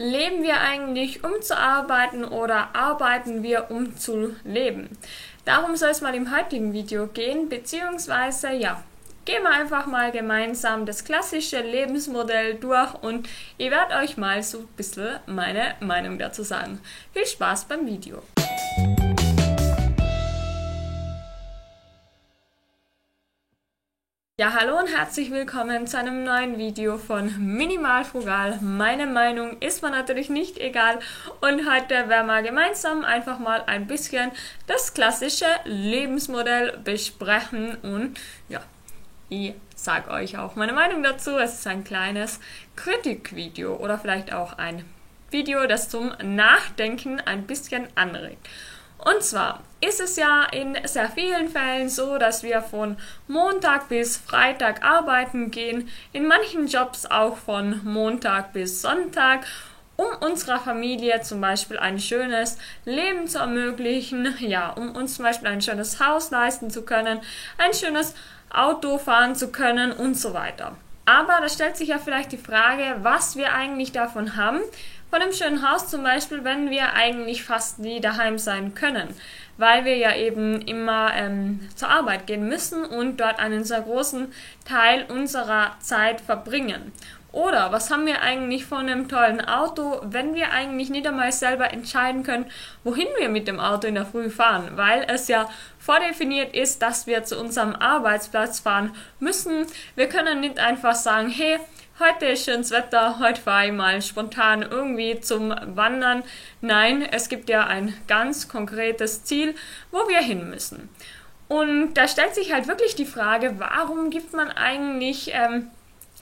Leben wir eigentlich, um zu arbeiten oder arbeiten wir, um zu leben? Darum soll es mal im heutigen Video gehen, beziehungsweise ja, gehen wir einfach mal gemeinsam das klassische Lebensmodell durch und ich werde euch mal so ein bisschen meine Meinung dazu sagen. Viel Spaß beim Video! Ja, hallo und herzlich willkommen zu einem neuen Video von Minimal Frugal. Meine Meinung ist mir natürlich nicht egal und heute werden wir gemeinsam einfach mal ein bisschen das klassische Lebensmodell besprechen und ja, ich sage euch auch meine Meinung dazu. Es ist ein kleines Kritikvideo oder vielleicht auch ein Video, das zum Nachdenken ein bisschen anregt. Und zwar ist es ja in sehr vielen Fällen so, dass wir von Montag bis Freitag arbeiten gehen, in manchen Jobs auch von Montag bis Sonntag, um unserer Familie zum Beispiel ein schönes Leben zu ermöglichen, ja, um uns zum Beispiel ein schönes Haus leisten zu können, ein schönes Auto fahren zu können und so weiter. Aber da stellt sich ja vielleicht die Frage, was wir eigentlich davon haben, von einem schönen Haus zum Beispiel, wenn wir eigentlich fast nie daheim sein können, weil wir ja eben immer ähm, zur Arbeit gehen müssen und dort einen sehr großen Teil unserer Zeit verbringen. Oder was haben wir eigentlich von einem tollen Auto, wenn wir eigentlich nicht einmal selber entscheiden können, wohin wir mit dem Auto in der Früh fahren, weil es ja vordefiniert ist, dass wir zu unserem Arbeitsplatz fahren müssen. Wir können nicht einfach sagen, hey, heute ist schönes Wetter, heute fahre ich mal spontan irgendwie zum Wandern. Nein, es gibt ja ein ganz konkretes Ziel, wo wir hin müssen. Und da stellt sich halt wirklich die Frage, warum gibt man eigentlich ähm,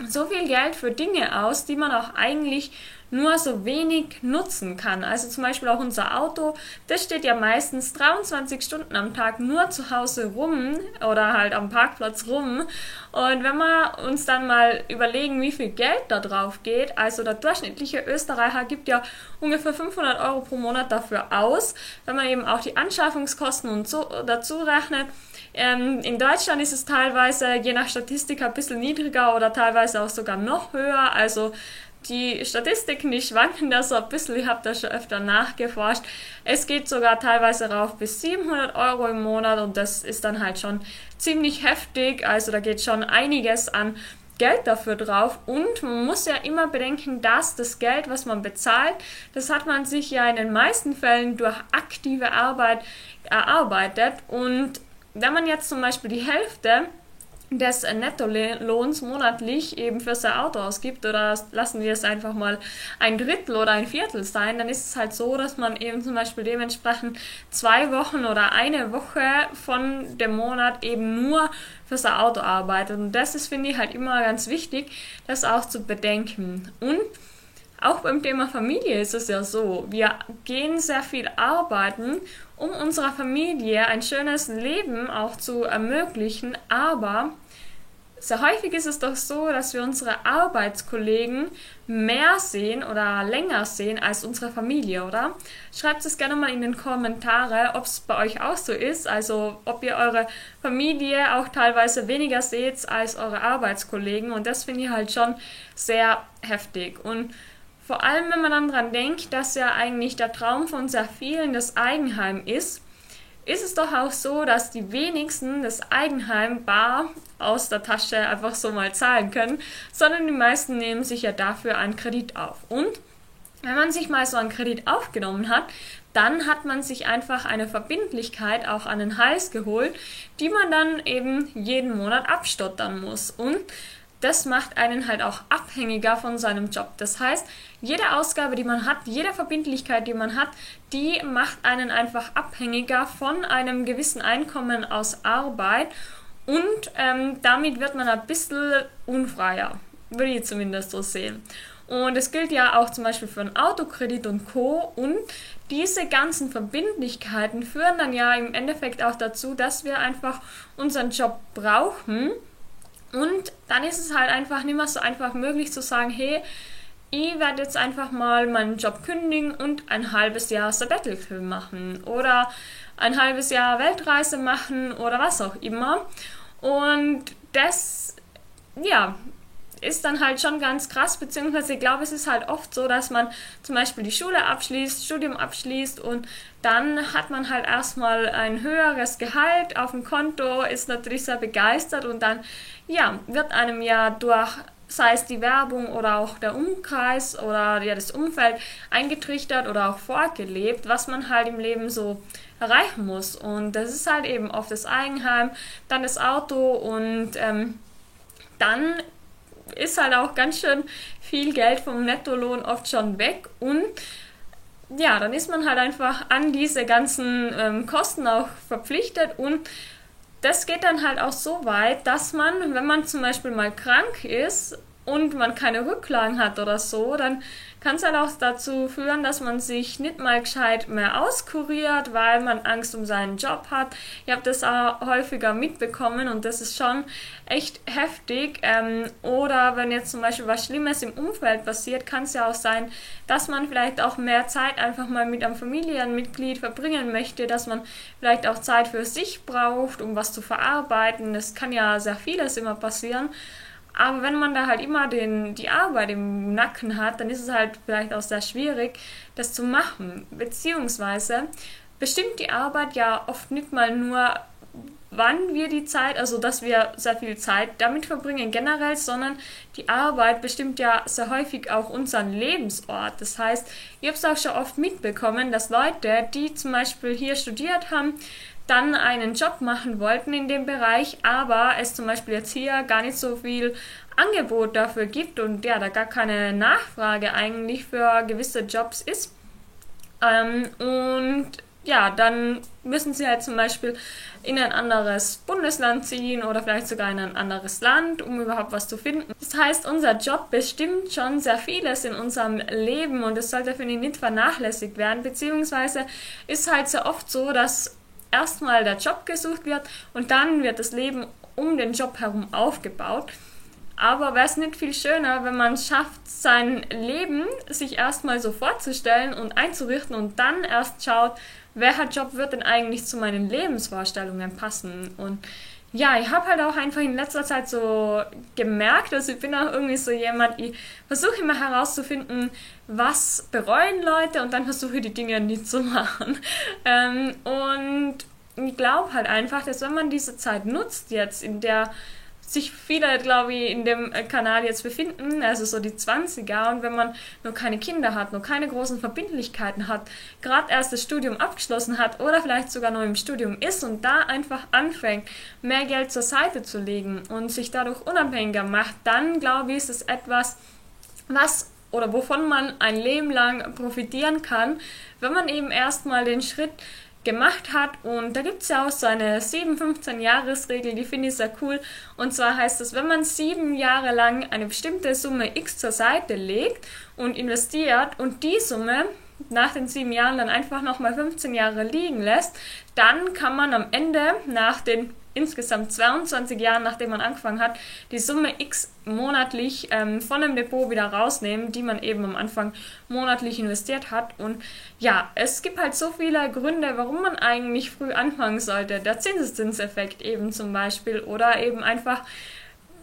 so viel Geld für Dinge aus, die man auch eigentlich nur so wenig nutzen kann. Also zum Beispiel auch unser Auto, das steht ja meistens 23 Stunden am Tag nur zu Hause rum oder halt am Parkplatz rum. Und wenn wir uns dann mal überlegen, wie viel Geld da drauf geht, also der durchschnittliche Österreicher gibt ja ungefähr 500 Euro pro Monat dafür aus, wenn man eben auch die Anschaffungskosten und so dazu rechnet. Ähm, in Deutschland ist es teilweise je nach Statistik ein bisschen niedriger oder teilweise auch sogar noch höher. Also die Statistiken, die schwanken da so ein bisschen, ich habe da schon öfter nachgeforscht. Es geht sogar teilweise rauf bis 700 Euro im Monat und das ist dann halt schon ziemlich heftig. Also da geht schon einiges an Geld dafür drauf und man muss ja immer bedenken, dass das Geld, was man bezahlt, das hat man sich ja in den meisten Fällen durch aktive Arbeit erarbeitet und wenn man jetzt zum Beispiel die Hälfte des Nettolohns monatlich eben für sein Auto ausgibt oder lassen wir es einfach mal ein Drittel oder ein Viertel sein, dann ist es halt so, dass man eben zum Beispiel dementsprechend zwei Wochen oder eine Woche von dem Monat eben nur für sein Auto arbeitet. Und das ist, finde ich, halt immer ganz wichtig, das auch zu bedenken. Und auch beim Thema Familie ist es ja so, wir gehen sehr viel arbeiten, um unserer Familie ein schönes Leben auch zu ermöglichen, aber sehr häufig ist es doch so, dass wir unsere Arbeitskollegen mehr sehen oder länger sehen als unsere Familie, oder? Schreibt es gerne mal in den Kommentare, ob es bei euch auch so ist, also ob ihr eure Familie auch teilweise weniger seht als eure Arbeitskollegen. Und das finde ich halt schon sehr heftig. Und vor allem, wenn man dann dran denkt, dass ja eigentlich der Traum von sehr vielen das Eigenheim ist, ist es doch auch so, dass die wenigsten das Eigenheim bar aus der Tasche einfach so mal zahlen können, sondern die meisten nehmen sich ja dafür einen Kredit auf. Und wenn man sich mal so einen Kredit aufgenommen hat, dann hat man sich einfach eine Verbindlichkeit auch an den Hals geholt, die man dann eben jeden Monat abstottern muss. Und das macht einen halt auch abhängiger von seinem Job. Das heißt, jede Ausgabe, die man hat, jede Verbindlichkeit, die man hat, die macht einen einfach abhängiger von einem gewissen Einkommen aus Arbeit und ähm, damit wird man ein bisschen unfreier, würde ich zumindest so sehen. Und es gilt ja auch zum Beispiel für einen Autokredit und Co. Und diese ganzen Verbindlichkeiten führen dann ja im Endeffekt auch dazu, dass wir einfach unseren Job brauchen und dann ist es halt einfach nicht mehr so einfach möglich zu sagen, hey, ich werde jetzt einfach mal meinen Job kündigen und ein halbes Jahr Sabbatical machen oder ein halbes Jahr Weltreise machen oder was auch immer. Und das, ja, ist dann halt schon ganz krass, beziehungsweise ich glaube, es ist halt oft so, dass man zum Beispiel die Schule abschließt, Studium abschließt und dann hat man halt erstmal ein höheres Gehalt auf dem Konto, ist natürlich sehr begeistert und dann, ja, wird einem ja durch sei es die Werbung oder auch der Umkreis oder ja das Umfeld eingetrichtert oder auch vorgelebt, was man halt im Leben so erreichen muss. Und das ist halt eben oft das Eigenheim, dann das Auto und ähm, dann ist halt auch ganz schön viel Geld vom Nettolohn oft schon weg. Und ja, dann ist man halt einfach an diese ganzen ähm, Kosten auch verpflichtet. Und das geht dann halt auch so weit, dass man, wenn man zum Beispiel mal krank ist und man keine Rücklagen hat oder so, dann kann es halt auch dazu führen, dass man sich nicht mal gescheit mehr auskuriert, weil man Angst um seinen Job hat. Ich habe das auch häufiger mitbekommen und das ist schon echt heftig. Ähm, oder wenn jetzt zum Beispiel was Schlimmes im Umfeld passiert, kann es ja auch sein, dass man vielleicht auch mehr Zeit einfach mal mit einem Familienmitglied verbringen möchte, dass man vielleicht auch Zeit für sich braucht, um was zu verarbeiten. Das kann ja sehr vieles immer passieren. Aber wenn man da halt immer den, die Arbeit im Nacken hat, dann ist es halt vielleicht auch sehr schwierig, das zu machen. Beziehungsweise bestimmt die Arbeit ja oft nicht mal nur, wann wir die Zeit, also dass wir sehr viel Zeit damit verbringen generell, sondern die Arbeit bestimmt ja sehr häufig auch unseren Lebensort. Das heißt, ich habe es auch schon oft mitbekommen, dass Leute, die zum Beispiel hier studiert haben, dann einen Job machen wollten in dem Bereich, aber es zum Beispiel jetzt hier gar nicht so viel Angebot dafür gibt und ja, da gar keine Nachfrage eigentlich für gewisse Jobs ist. Ähm, und ja, dann müssen sie halt zum Beispiel in ein anderes Bundesland ziehen oder vielleicht sogar in ein anderes Land, um überhaupt was zu finden. Das heißt, unser Job bestimmt schon sehr vieles in unserem Leben und es sollte, finde ich, nicht vernachlässigt werden, beziehungsweise ist halt sehr oft so, dass erstmal der Job gesucht wird und dann wird das Leben um den Job herum aufgebaut. Aber wäre es nicht viel schöner, wenn man schafft, sein Leben sich erstmal so vorzustellen und einzurichten und dann erst schaut, welcher Job wird denn eigentlich zu meinen Lebensvorstellungen passen? Und ja, ich habe halt auch einfach in letzter Zeit so gemerkt, also ich bin auch irgendwie so jemand, ich versuche immer herauszufinden, was bereuen Leute und dann versuche ich die Dinge nicht zu machen. Ähm, und ich glaube halt einfach, dass wenn man diese Zeit nutzt jetzt, in der sich viele, glaube ich, in dem Kanal jetzt befinden, also so die 20er, und wenn man noch keine Kinder hat, noch keine großen Verbindlichkeiten hat, gerade erst das Studium abgeschlossen hat oder vielleicht sogar noch im Studium ist und da einfach anfängt, mehr Geld zur Seite zu legen und sich dadurch unabhängiger macht, dann glaube ich, ist es etwas, was oder wovon man ein Leben lang profitieren kann, wenn man eben erstmal den Schritt gemacht hat. Und da gibt es ja auch so eine 7-15-Jahres-Regel, die finde ich sehr cool. Und zwar heißt es, wenn man sieben Jahre lang eine bestimmte Summe X zur Seite legt und investiert und die Summe nach den sieben Jahren dann einfach nochmal 15 Jahre liegen lässt, dann kann man am Ende nach den insgesamt 22 Jahren, nachdem man angefangen hat, die Summe X monatlich ähm, von dem Depot wieder rausnehmen, die man eben am Anfang monatlich investiert hat. Und ja, es gibt halt so viele Gründe, warum man eigentlich früh anfangen sollte. Der Zinseszinseffekt eben zum Beispiel oder eben einfach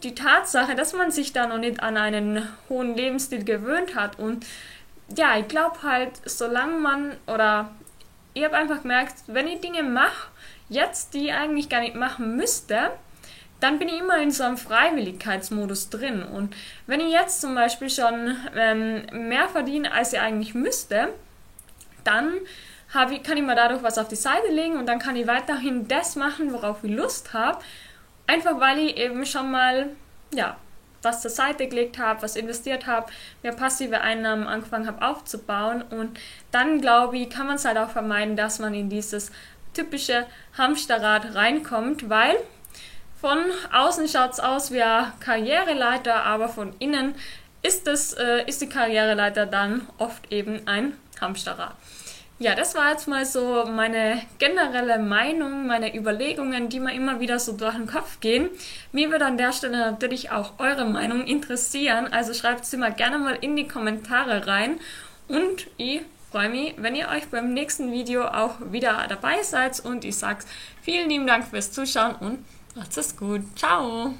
die Tatsache, dass man sich da noch nicht an einen hohen Lebensstil gewöhnt hat. Und ja, ich glaube halt, solange man oder ich habe einfach gemerkt, wenn ich Dinge mache, jetzt die eigentlich gar nicht machen müsste, dann bin ich immer in so einem Freiwilligkeitsmodus drin. Und wenn ich jetzt zum Beispiel schon ähm, mehr verdiene, als ich eigentlich müsste, dann ich, kann ich mir dadurch was auf die Seite legen und dann kann ich weiterhin das machen, worauf ich Lust habe. Einfach weil ich eben schon mal, ja, was zur Seite gelegt habe, was investiert habe, mehr passive Einnahmen angefangen habe aufzubauen. Und dann, glaube ich, kann man es halt auch vermeiden, dass man in dieses typische Hamsterrad reinkommt, weil von außen schaut es aus wie eine Karriereleiter, aber von innen ist, das, äh, ist die Karriereleiter dann oft eben ein Hamsterrad. Ja, das war jetzt mal so meine generelle Meinung, meine Überlegungen, die mir immer wieder so durch den Kopf gehen. Mir würde an der Stelle natürlich auch eure Meinung interessieren, also schreibt sie mal gerne mal in die Kommentare rein und ich freue mich, wenn ihr euch beim nächsten Video auch wieder dabei seid und ich sage vielen lieben Dank fürs Zuschauen und macht's es gut. Ciao!